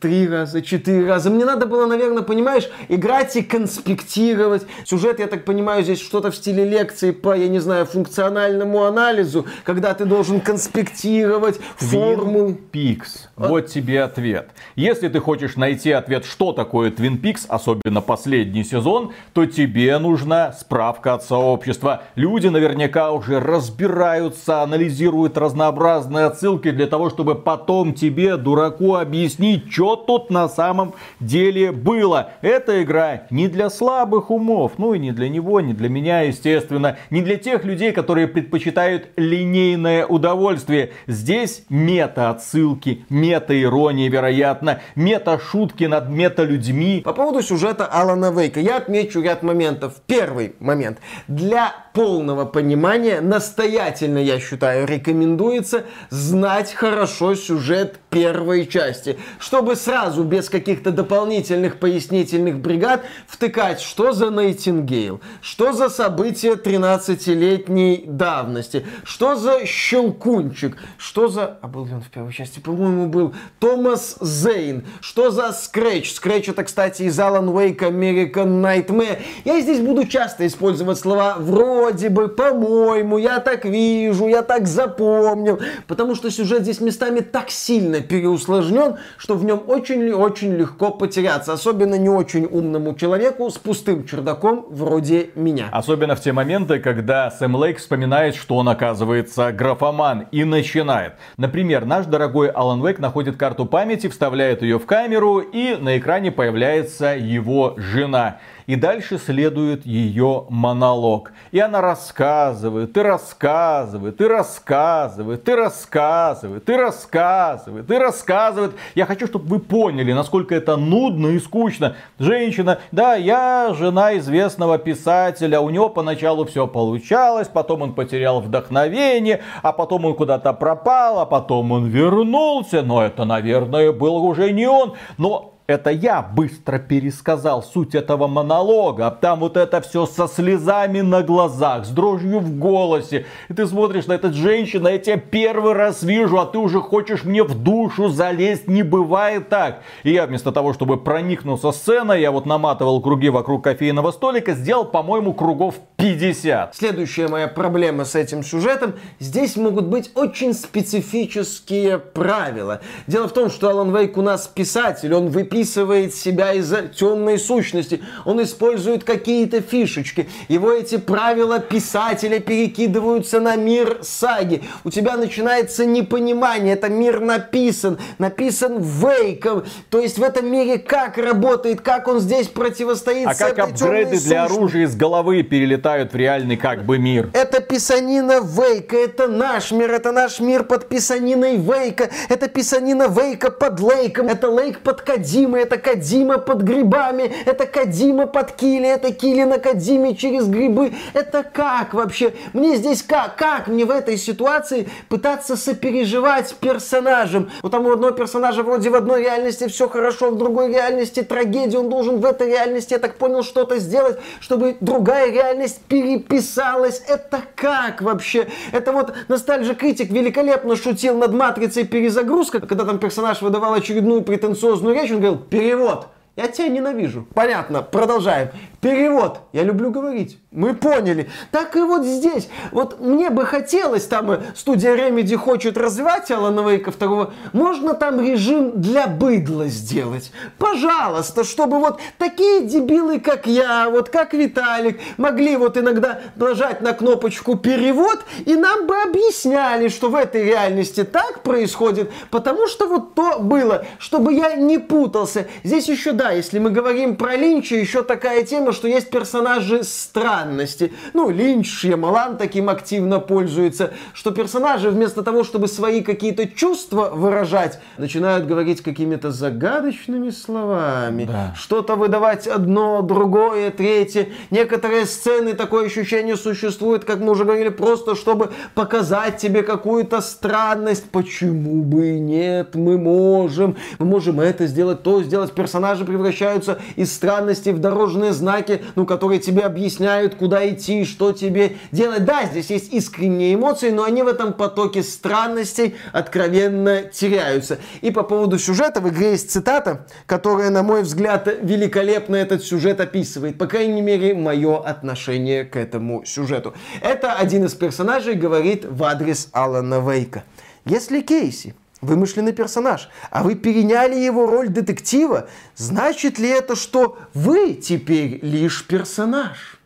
Три раза, четыре раза. Мне надо было, наверное, понимаешь, играть и конспектировать. Сюжет, я так понимаю, здесь что-то в стиле лекции по, я не знаю, функциональному анализу, когда ты должен конспектировать форму. Пикс. А... Вот тебе ответ. Если ты хочешь найти ответ, что такое Twin Peaks, особенно последний сезон, то тебе нужна справка от сообщества. Люди наверняка уже разбираются, анализируют разнообразные отсылки для того, чтобы потом тебе, дураку, объяснить, что тут на самом деле было. Эта игра не для слабых умов, ну и не для него, не для меня, естественно, не для тех людей, которые предпочитают линейное удовольствие. Здесь мета-отсылки, мета-ирония, вероятно, мета-шутки над мета-людьми. По поводу сюжета Алана Вейка я отмечу ряд моментов. Первый момент. Для полного понимания настоятельно, я считаю, рекомендуется знать хорошо сюжет первой части, чтобы сразу без каких-то дополнительных пояснительных бригад втыкать, что за Найтингейл, что за события 13-летней давности, что за Щелкунчик, что за... А был ли он в первой части? По-моему, был Томас Зейн, что за Скретч. Скретч это, кстати, из Alan Wake American Nightmare. Я здесь буду часто использовать слова вроде бы, по-моему, я так вижу, я так запомнил, потому что сюжет здесь местами так сильно переусложнен, что в нем очень-очень легко потеряться, особенно не очень умному человеку с пустым чердаком вроде меня. Особенно в те моменты, когда Сэм Лейк вспоминает, что он оказывается графоман и начинает. Например, наш дорогой Алан Вейк находит карту памяти, вставляет ее в камеру и на экране появляется его жена. И дальше следует ее монолог. И она рассказывает, и рассказывает, и рассказывает, и рассказывает, и рассказывает, и рассказывает. Я хочу, чтобы вы поняли, насколько это нудно и скучно. Женщина, да, я жена известного писателя, у него поначалу все получалось, потом он потерял вдохновение, а потом он куда-то пропал, а потом он вернулся, но это, наверное, был уже не он. Но это я быстро пересказал суть этого монолога. Там вот это все со слезами на глазах, с дрожью в голосе. И ты смотришь на эту женщину, я тебя первый раз вижу, а ты уже хочешь мне в душу залезть. Не бывает так. И я вместо того, чтобы проникнуться сценой, я вот наматывал круги вокруг кофейного столика, сделал, по-моему, кругов 50. Следующая моя проблема с этим сюжетом. Здесь могут быть очень специфические правила. Дело в том, что Алан Вейк у нас писатель, он выписывает выписывает себя из темной сущности. Он использует какие-то фишечки. Его эти правила писателя перекидываются на мир саги. У тебя начинается непонимание. Это мир написан. Написан Вейком. То есть в этом мире как работает, как он здесь противостоит а как апгрейды для оружия из головы перелетают в реальный как бы мир. Это писанина Вейка, это наш мир, это наш мир под писаниной Вейка, это писанина Вейка под Лейком, это Лейк под Кадим, Кадима, это Кадима под грибами, это Кадима под Кили, это Кили на Кадиме через грибы. Это как вообще? Мне здесь как? Как мне в этой ситуации пытаться сопереживать персонажем? Вот там у одного персонажа вроде в одной реальности все хорошо, в другой реальности трагедия, он должен в этой реальности, я так понял, что-то сделать, чтобы другая реальность переписалась. Это как вообще? Это вот ностальжи-критик великолепно шутил над матрицей перезагрузка, когда там персонаж выдавал очередную претенциозную речь, он говорил, перевод. Я тебя ненавижу. Понятно, продолжаем. Перевод. Я люблю говорить. Мы поняли. Так и вот здесь. Вот мне бы хотелось, там студия Remedy хочет развивать Алана Вейка второго, можно там режим для быдла сделать. Пожалуйста, чтобы вот такие дебилы, как я, вот как Виталик, могли вот иногда нажать на кнопочку перевод, и нам бы объясняли, что в этой реальности так происходит, потому что вот то было, чтобы я не путался. Здесь еще, да, если мы говорим про Линча, еще такая тема, что есть персонажи странности. Ну, Линч, Шьямалан таким активно пользуется, что персонажи вместо того, чтобы свои какие-то чувства выражать, начинают говорить какими-то загадочными словами. Да. Что-то выдавать одно, другое, третье. Некоторые сцены, такое ощущение существует, как мы уже говорили, просто чтобы показать тебе какую-то странность. Почему бы и нет? Мы можем. Мы можем это сделать, то сделать. Персонажи превращаются из странности в дорожные знаки, ну, которые тебе объясняют, куда идти, что тебе делать. Да, здесь есть искренние эмоции, но они в этом потоке странностей откровенно теряются. И по поводу сюжета в игре есть цитата, которая, на мой взгляд, великолепно этот сюжет описывает. По крайней мере, мое отношение к этому сюжету. Это один из персонажей говорит в адрес Алана Вейка. Если Кейси вымышленный персонаж, а вы переняли его роль детектива, значит ли это, что вы теперь лишь персонаж?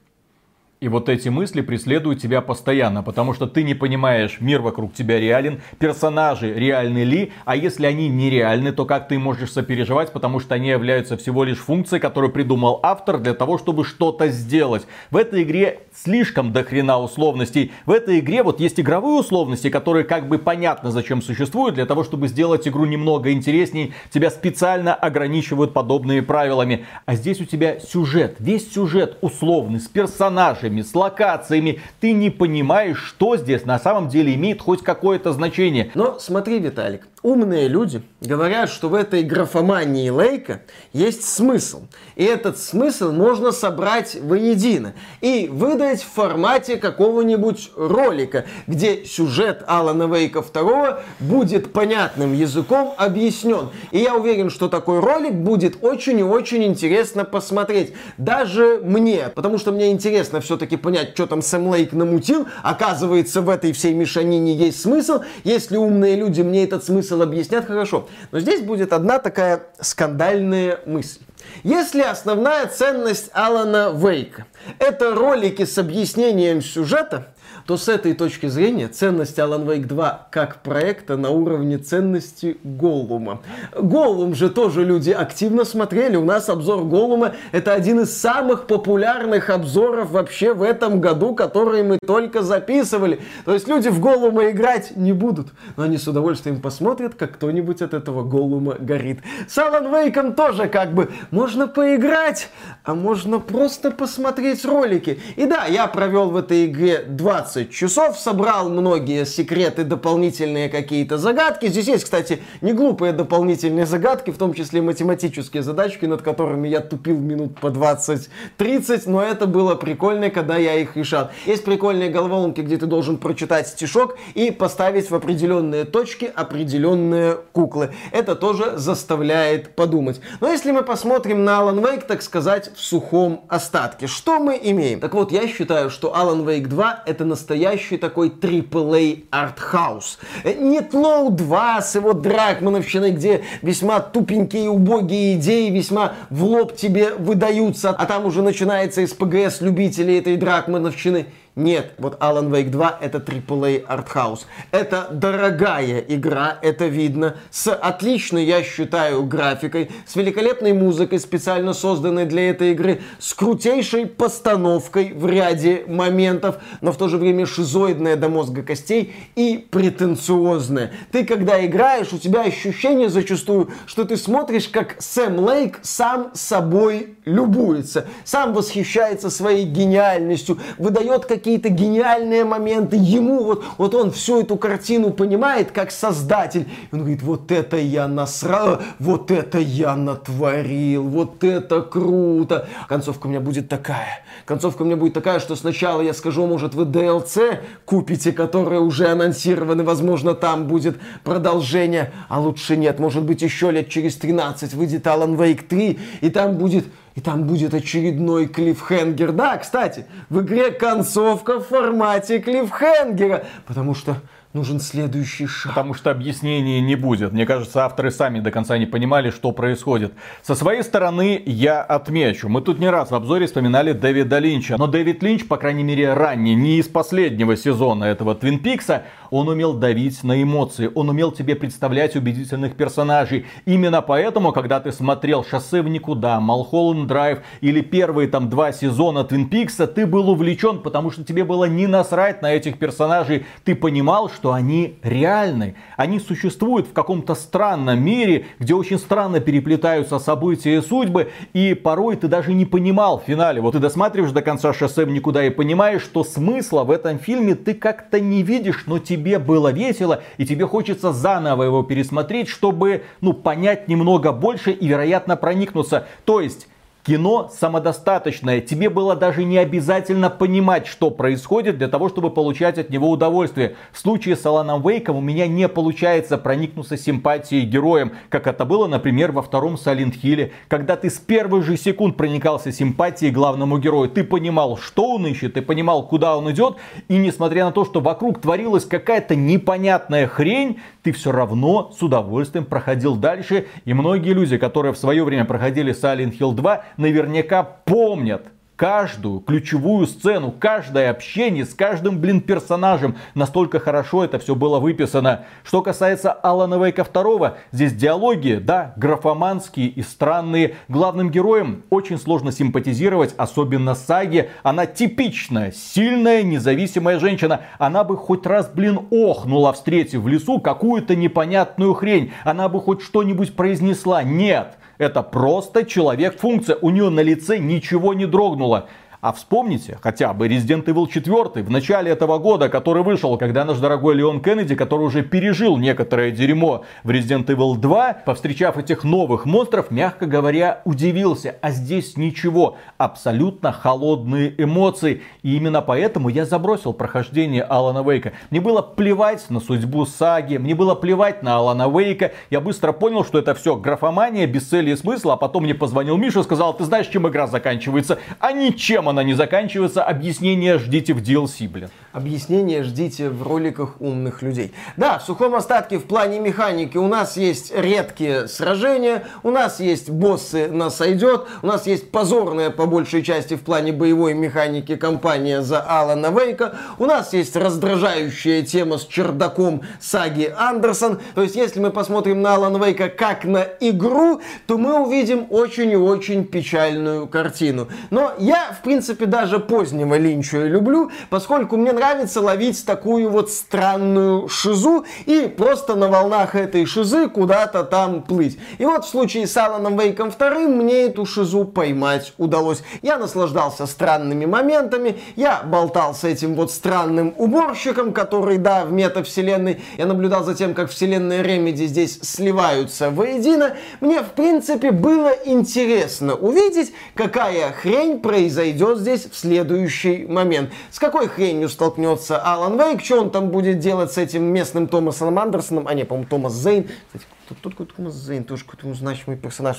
И вот эти мысли преследуют тебя постоянно, потому что ты не понимаешь, мир вокруг тебя реален, персонажи реальны ли, а если они нереальны, то как ты можешь сопереживать, потому что они являются всего лишь функцией, которую придумал автор для того, чтобы что-то сделать. В этой игре слишком дохрена условностей. В этой игре вот есть игровые условности, которые как бы понятно зачем существуют, для того, чтобы сделать игру немного интересней. Тебя специально ограничивают подобными правилами. А здесь у тебя сюжет, весь сюжет условный, с персонажами саундтреками, с локациями. Ты не понимаешь, что здесь на самом деле имеет хоть какое-то значение. Но смотри, Виталик, умные люди говорят, что в этой графомании Лейка есть смысл. И этот смысл можно собрать воедино и выдать в формате какого-нибудь ролика, где сюжет Алана Вейка 2 будет понятным языком объяснен. И я уверен, что такой ролик будет очень и очень интересно посмотреть. Даже мне, потому что мне интересно все-таки понять, что там Сэм Лейк намутил. Оказывается, в этой всей мешанине есть смысл. Если умные люди мне этот смысл смысл объяснят хорошо. Но здесь будет одна такая скандальная мысль. Если основная ценность Алана Вейка это ролики с объяснением сюжета, то с этой точки зрения ценность Alan Wake 2 как проекта на уровне ценности Голлума. Голлум же тоже люди активно смотрели. У нас обзор Голлума это один из самых популярных обзоров вообще в этом году, которые мы только записывали. То есть люди в Голлума играть не будут, но они с удовольствием посмотрят, как кто-нибудь от этого Голлума горит. С Alan Wake тоже как бы можно поиграть, а можно просто посмотреть ролики. И да, я провел в этой игре 20 15 часов, собрал многие секреты, дополнительные какие-то загадки. Здесь есть, кстати, не глупые дополнительные загадки, в том числе математические задачки, над которыми я тупил минут по 20-30, но это было прикольно, когда я их решал. Есть прикольные головоломки, где ты должен прочитать стишок и поставить в определенные точки определенные куклы. Это тоже заставляет подумать. Но если мы посмотрим на Alan Wake, так сказать, в сухом остатке, что мы имеем? Так вот, я считаю, что Alan Wake 2 это настоящий настоящий такой AAA артхаус. Нет Лоу 2 с его дракмановщиной, где весьма тупенькие убогие идеи весьма в лоб тебе выдаются, а там уже начинается из ПГС любителей этой дракмановщины. Нет, вот Alan Wake 2 это AAA артхаус. Это дорогая игра, это видно, с отличной, я считаю, графикой, с великолепной музыкой, специально созданной для этой игры, с крутейшей постановкой в ряде моментов, но в то же время шизоидная до мозга костей и претенциозная. Ты когда играешь, у тебя ощущение зачастую, что ты смотришь, как Сэм Лейк сам собой любуется, сам восхищается своей гениальностью, выдает как какие-то гениальные моменты, ему вот, вот он всю эту картину понимает как создатель. Он говорит, вот это я насрал, вот это я натворил, вот это круто. Концовка у меня будет такая. Концовка у меня будет такая, что сначала я скажу, может вы DLC купите, которые уже анонсированы, возможно там будет продолжение, а лучше нет, может быть еще лет через 13 выйдет Alan Wake 3, и там будет и там будет очередной клиффхенгер. Да, кстати, в игре концовка в формате клиффхенгера. Потому что нужен следующий шаг. Потому что объяснений не будет. Мне кажется, авторы сами до конца не понимали, что происходит. Со своей стороны я отмечу. Мы тут не раз в обзоре вспоминали Дэвида Линча. Но Дэвид Линч, по крайней мере ранее, не из последнего сезона этого Твин Пикса, он умел давить на эмоции. Он умел тебе представлять убедительных персонажей. Именно поэтому, когда ты смотрел «Шоссе в никуда», «Малхолланд Драйв» или первые там два сезона Твин Пикса, ты был увлечен, потому что тебе было не насрать на этих персонажей. Ты понимал, что они реальны. Они существуют в каком-то странном мире, где очень странно переплетаются события и судьбы, и порой ты даже не понимал в финале. Вот ты досматриваешь до конца шоссе в никуда и понимаешь, что смысла в этом фильме ты как-то не видишь, но тебе было весело, и тебе хочется заново его пересмотреть, чтобы, ну, понять немного больше и, вероятно, проникнуться. То есть, Кино самодостаточное. Тебе было даже не обязательно понимать, что происходит для того, чтобы получать от него удовольствие. В случае с Аланом Вейком у меня не получается проникнуться симпатией героем, как это было, например, во втором Silent Hill, когда ты с первых же секунд проникался симпатией главному герою. Ты понимал, что он ищет, ты понимал, куда он идет, и несмотря на то, что вокруг творилась какая-то непонятная хрень, ты все равно с удовольствием проходил дальше. И многие люди, которые в свое время проходили Silent Hill 2, наверняка помнят каждую ключевую сцену, каждое общение с каждым, блин, персонажем. Настолько хорошо это все было выписано. Что касается Алана Вейка 2, здесь диалоги, да, графоманские и странные. Главным героем очень сложно симпатизировать, особенно Саги. Она типичная, сильная, независимая женщина. Она бы хоть раз, блин, охнула, встретив в лесу какую-то непонятную хрень. Она бы хоть что-нибудь произнесла. Нет. Это просто человек-функция. У нее на лице ничего не дрогнуло. А вспомните хотя бы Resident Evil 4 в начале этого года, который вышел, когда наш дорогой Леон Кеннеди, который уже пережил некоторое дерьмо в Resident Evil 2, повстречав этих новых монстров, мягко говоря, удивился. А здесь ничего. Абсолютно холодные эмоции. И именно поэтому я забросил прохождение Алана Вейка. Мне было плевать на судьбу саги, мне было плевать на Алана Вейка. Я быстро понял, что это все графомания, без цели и смысла. А потом мне позвонил Миша и сказал, ты знаешь, чем игра заканчивается? А ничем она не заканчивается. Объяснение ждите в DLC, блин. Объяснение ждите в роликах умных людей. Да, в сухом остатке в плане механики у нас есть редкие сражения, у нас есть боссы на сойдет, у нас есть позорная по большей части в плане боевой механики компания за Алана Вейка, у нас есть раздражающая тема с чердаком саги Андерсон. То есть, если мы посмотрим на Алана Вейка как на игру, то мы увидим очень и очень печальную картину. Но я, в принципе, даже позднего Линча люблю, поскольку мне нравится ловить такую вот странную шизу и просто на волнах этой шизы куда-то там плыть. И вот в случае с Аланом Вейком вторым мне эту шизу поймать удалось. Я наслаждался странными моментами, я болтал с этим вот странным уборщиком, который, да, в метавселенной, я наблюдал за тем, как вселенная Ремеди здесь сливаются воедино. Мне, в принципе, было интересно увидеть, какая хрень произойдет здесь в следующий момент. С какой хренью столкнется Алан Вейк, что он там будет делать с этим местным Томасом Андерсоном, а не, по-моему, Томас Зейн. Кстати, Тут какой-то Томас Зейн, тоже какой-то значимый персонаж.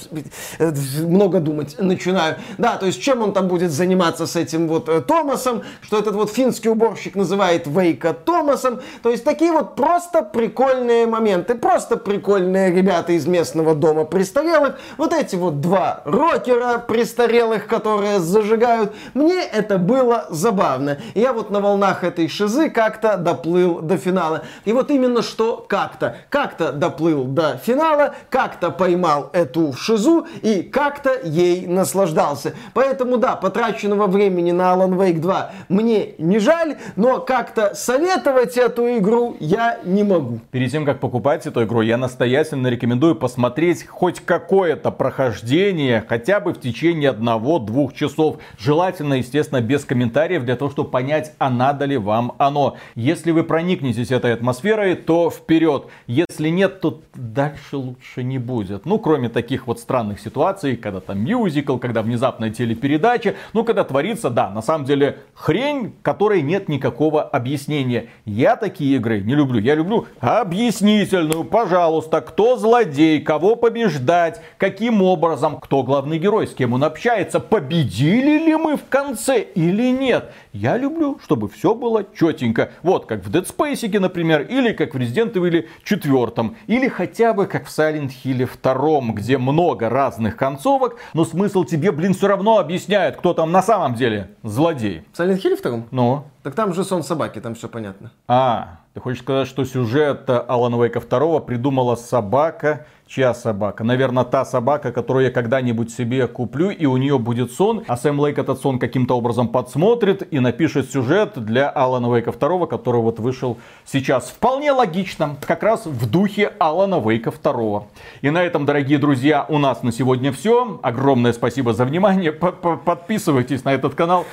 Много думать начинаю. Да, то есть чем он там будет заниматься с этим вот э, Томасом, что этот вот финский уборщик называет Вейка Томасом. То есть такие вот просто прикольные моменты, просто прикольные ребята из местного дома престарелых. Вот эти вот два рокера престарелых, которые зажигают. Мне это было забавно. Я вот на волнах этой шизы как-то доплыл до финала. И вот именно что как-то, как-то доплыл до финала, как-то поймал эту шизу и как-то ей наслаждался. Поэтому, да, потраченного времени на Alan Wake 2 мне не жаль, но как-то советовать эту игру я не могу. Перед тем, как покупать эту игру, я настоятельно рекомендую посмотреть хоть какое-то прохождение, хотя бы в течение одного-двух часов. Желательно, естественно, без комментариев, для того, чтобы понять, а надо ли вам оно. Если вы проникнетесь этой атмосферой, то вперед. Если нет, то да, дальше лучше не будет. Ну, кроме таких вот странных ситуаций, когда там мюзикл, когда внезапная телепередача, ну, когда творится, да, на самом деле хрень, которой нет никакого объяснения. Я такие игры не люблю. Я люблю объяснительную, пожалуйста, кто злодей, кого побеждать, каким образом, кто главный герой, с кем он общается, победили ли мы в конце или нет. Я люблю, чтобы все было четенько. Вот как в Dead Space, например, или как в Resident Evil 4, или хотя бы как в Silent Hill 2, где много разных концовок, но смысл тебе, блин, все равно объясняет, кто там на самом деле злодей. В Silent Hill 2? Ну? Так там же сон собаки, там все понятно. А, ты хочешь сказать, что сюжет Алана Вейка 2 придумала собака, чья собака. Наверное, та собака, которую я когда-нибудь себе куплю, и у нее будет сон, а Сэм Лейк этот сон каким-то образом подсмотрит и напишет сюжет для Алана Вейка 2, который вот вышел сейчас. Вполне логично, как раз в духе Алана Вейка 2. И на этом, дорогие друзья, у нас на сегодня все. Огромное спасибо за внимание. Подписывайтесь на этот канал,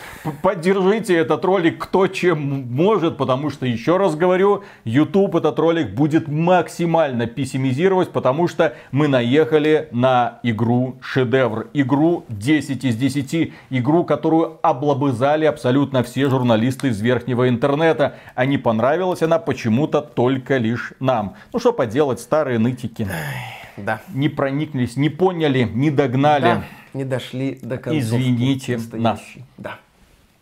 поддержите этот ролик кто чем может, потому что, еще раз говорю, YouTube этот ролик будет максимально пессимизировать, потому что мы наехали на игру шедевр. Игру 10 из 10. Игру, которую облобызали абсолютно все журналисты из верхнего интернета. А не понравилась она почему-то только лишь нам. Ну что поделать, старые нытики. Да. Не прониклись, не поняли, не догнали. Да, не дошли до конца. Извините нас. Да.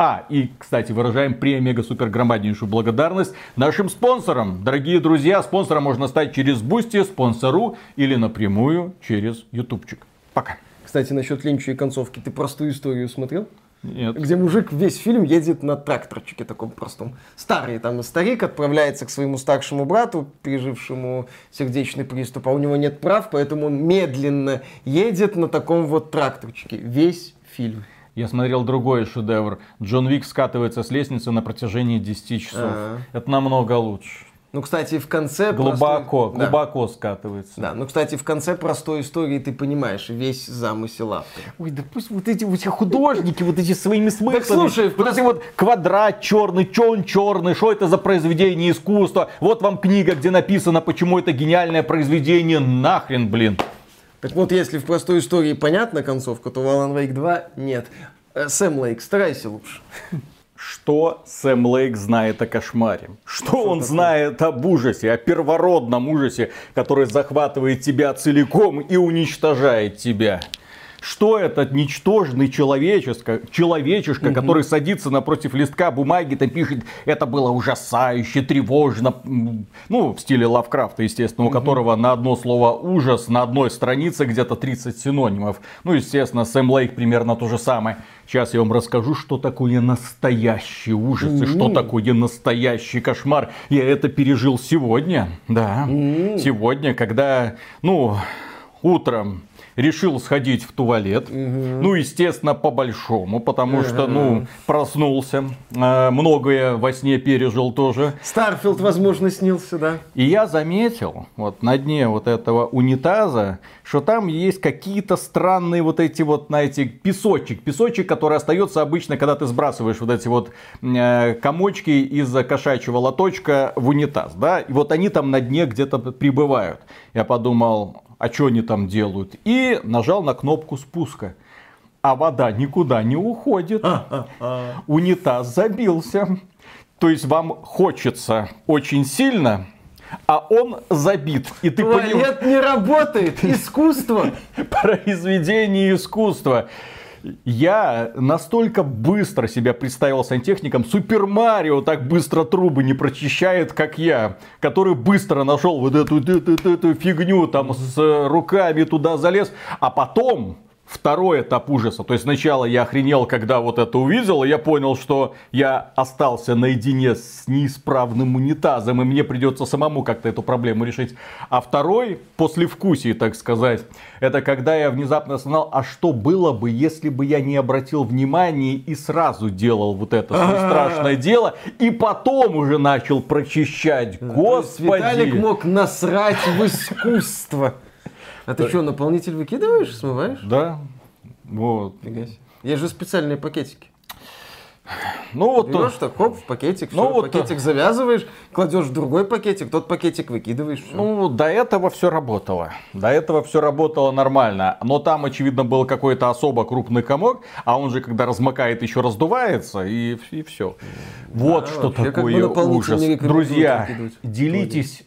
А, и, кстати, выражаем премега-супер громаднейшую благодарность нашим спонсорам. Дорогие друзья, спонсором можно стать через Boosty, спонсору или напрямую через Ютубчик. Пока. Кстати, насчет Линча и концовки, ты простую историю смотрел? Нет. Где мужик весь фильм едет на тракторчике таком простом. Старый там старик отправляется к своему старшему брату, пережившему сердечный приступ, а у него нет прав, поэтому он медленно едет на таком вот тракторчике. Весь фильм. Я смотрел другой шедевр. Джон Вик скатывается с лестницы на протяжении 10 часов. А-а-а. Это намного лучше. Ну, кстати, в конце... Глубоко, простой... глубоко да. скатывается. Да, ну, кстати, в конце простой истории ты понимаешь весь замысел автора. Ой, да пусть вот эти вот художники, вот эти своими смыслами. Так слушай, вот просто... эти вот квадрат черный, чон черный, что это за произведение искусства? Вот вам книга, где написано, почему это гениальное произведение, нахрен, блин. Так вот, если в простой истории понятна концовка, то в Alan Wake 2 нет. Э, Сэм Лейк, старайся лучше. Что Сэм Лейк знает о кошмаре? Что, Что он такое? знает об ужасе, о первородном ужасе, который захватывает тебя целиком и уничтожает тебя? Что этот ничтожный человеческо, человечишка, угу. который садится напротив листка бумаги, там пишет, это было ужасающе, тревожно, ну, в стиле Лавкрафта, естественно, у угу. которого на одно слово ужас на одной странице где-то 30 синонимов. Ну, естественно, Сэм Лейк примерно то же самое. Сейчас я вам расскажу, что такое настоящий ужас mm-hmm. и что такое настоящий кошмар. Я это пережил сегодня, да, mm-hmm. сегодня, когда, ну, утром решил сходить в туалет. Угу. Ну, естественно, по-большому, потому угу. что, ну, проснулся. Э, многое во сне пережил тоже. Starfield, возможно, снился, да. И я заметил, вот на дне вот этого унитаза, что там есть какие-то странные вот эти вот, знаете, песочек. Песочек, который остается обычно, когда ты сбрасываешь вот эти вот э, комочки из кошачьего лоточка в унитаз, да. И вот они там на дне где-то прибывают. Я подумал, а что они там делают? И нажал на кнопку спуска. А вода никуда не уходит. Унитаз забился. То есть вам хочется очень сильно, а он забит. И ты Туалет поним... не работает. Искусство. Произведение искусства я настолько быстро себя представил сантехником. Супер Марио так быстро трубы не прочищает, как я. Который быстро нашел вот эту, эту, эту, эту фигню, там с руками туда залез. А потом второй этап ужаса. То есть сначала я охренел, когда вот это увидел, и я понял, что я остался наедине с неисправным унитазом, и мне придется самому как-то эту проблему решить. А второй, после вкусии, так сказать, это когда я внезапно осознал, а что было бы, если бы я не обратил внимания и сразу делал вот это страшное дело, и потом уже начал прочищать. Господи! Виталик мог насрать в искусство. А ты что, наполнитель выкидываешь, смываешь? Да. Вот. Есть же специальные пакетики. Ну вот Берешь так, хоп, в пакетик, ну, все, вот пакетик завязываешь, кладешь в другой пакетик, тот пакетик выкидываешь. Все. Ну, до этого все работало. До этого все работало нормально. Но там, очевидно, был какой-то особо крупный комок, а он же, когда размокает, еще раздувается, и, и все. Вот да, что такое ужас. Друзья, делитесь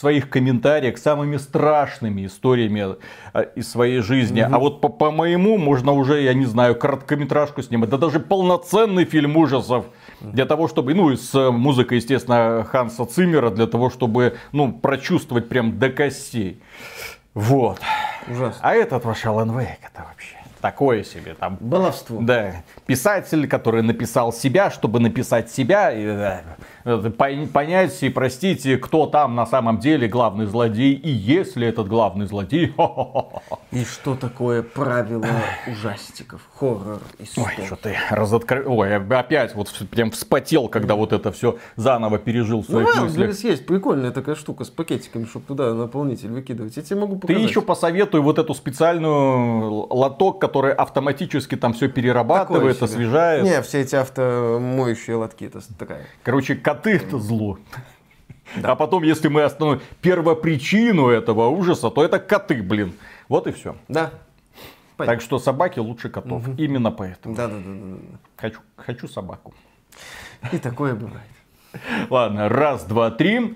своих комментариях самыми страшными историями э, из своей жизни. Mm-hmm. А вот по, по моему можно уже, я не знаю, короткометражку снимать, да даже полноценный фильм ужасов. Для того, чтобы, ну, с музыкой, естественно, Ханса Циммера, для того, чтобы, ну, прочувствовать прям до костей. Вот. Ужасно. А этот ваш Алан Вейк, это вообще такое себе там. Баловство. Да. Писатель, который написал себя, чтобы написать себя. И, да, понять и простите, кто там на самом деле главный злодей, и если этот главный злодей. И что такое правило ужастиков, хоррор и Ой, что ты разоткрыл. Ой, опять вот прям вспотел, когда вот это все заново пережил в своих ну, мыслях. есть прикольная такая штука с пакетиками, чтобы туда наполнитель выкидывать. Я тебе могу показать. Ты еще посоветуй вот эту специальную лоток, который автоматически там все перерабатывает, освежает. Не, все эти автомоющие лотки, это такая. Короче, коты это зло. Да. А потом, если мы остановим первопричину этого ужаса, то это коты, блин. Вот и все. Да. Понятно. Так что собаки лучше котов. Угу. Именно поэтому. Да, да, да, да. Хочу, хочу собаку. И такое бывает. Ладно, раз, два, три.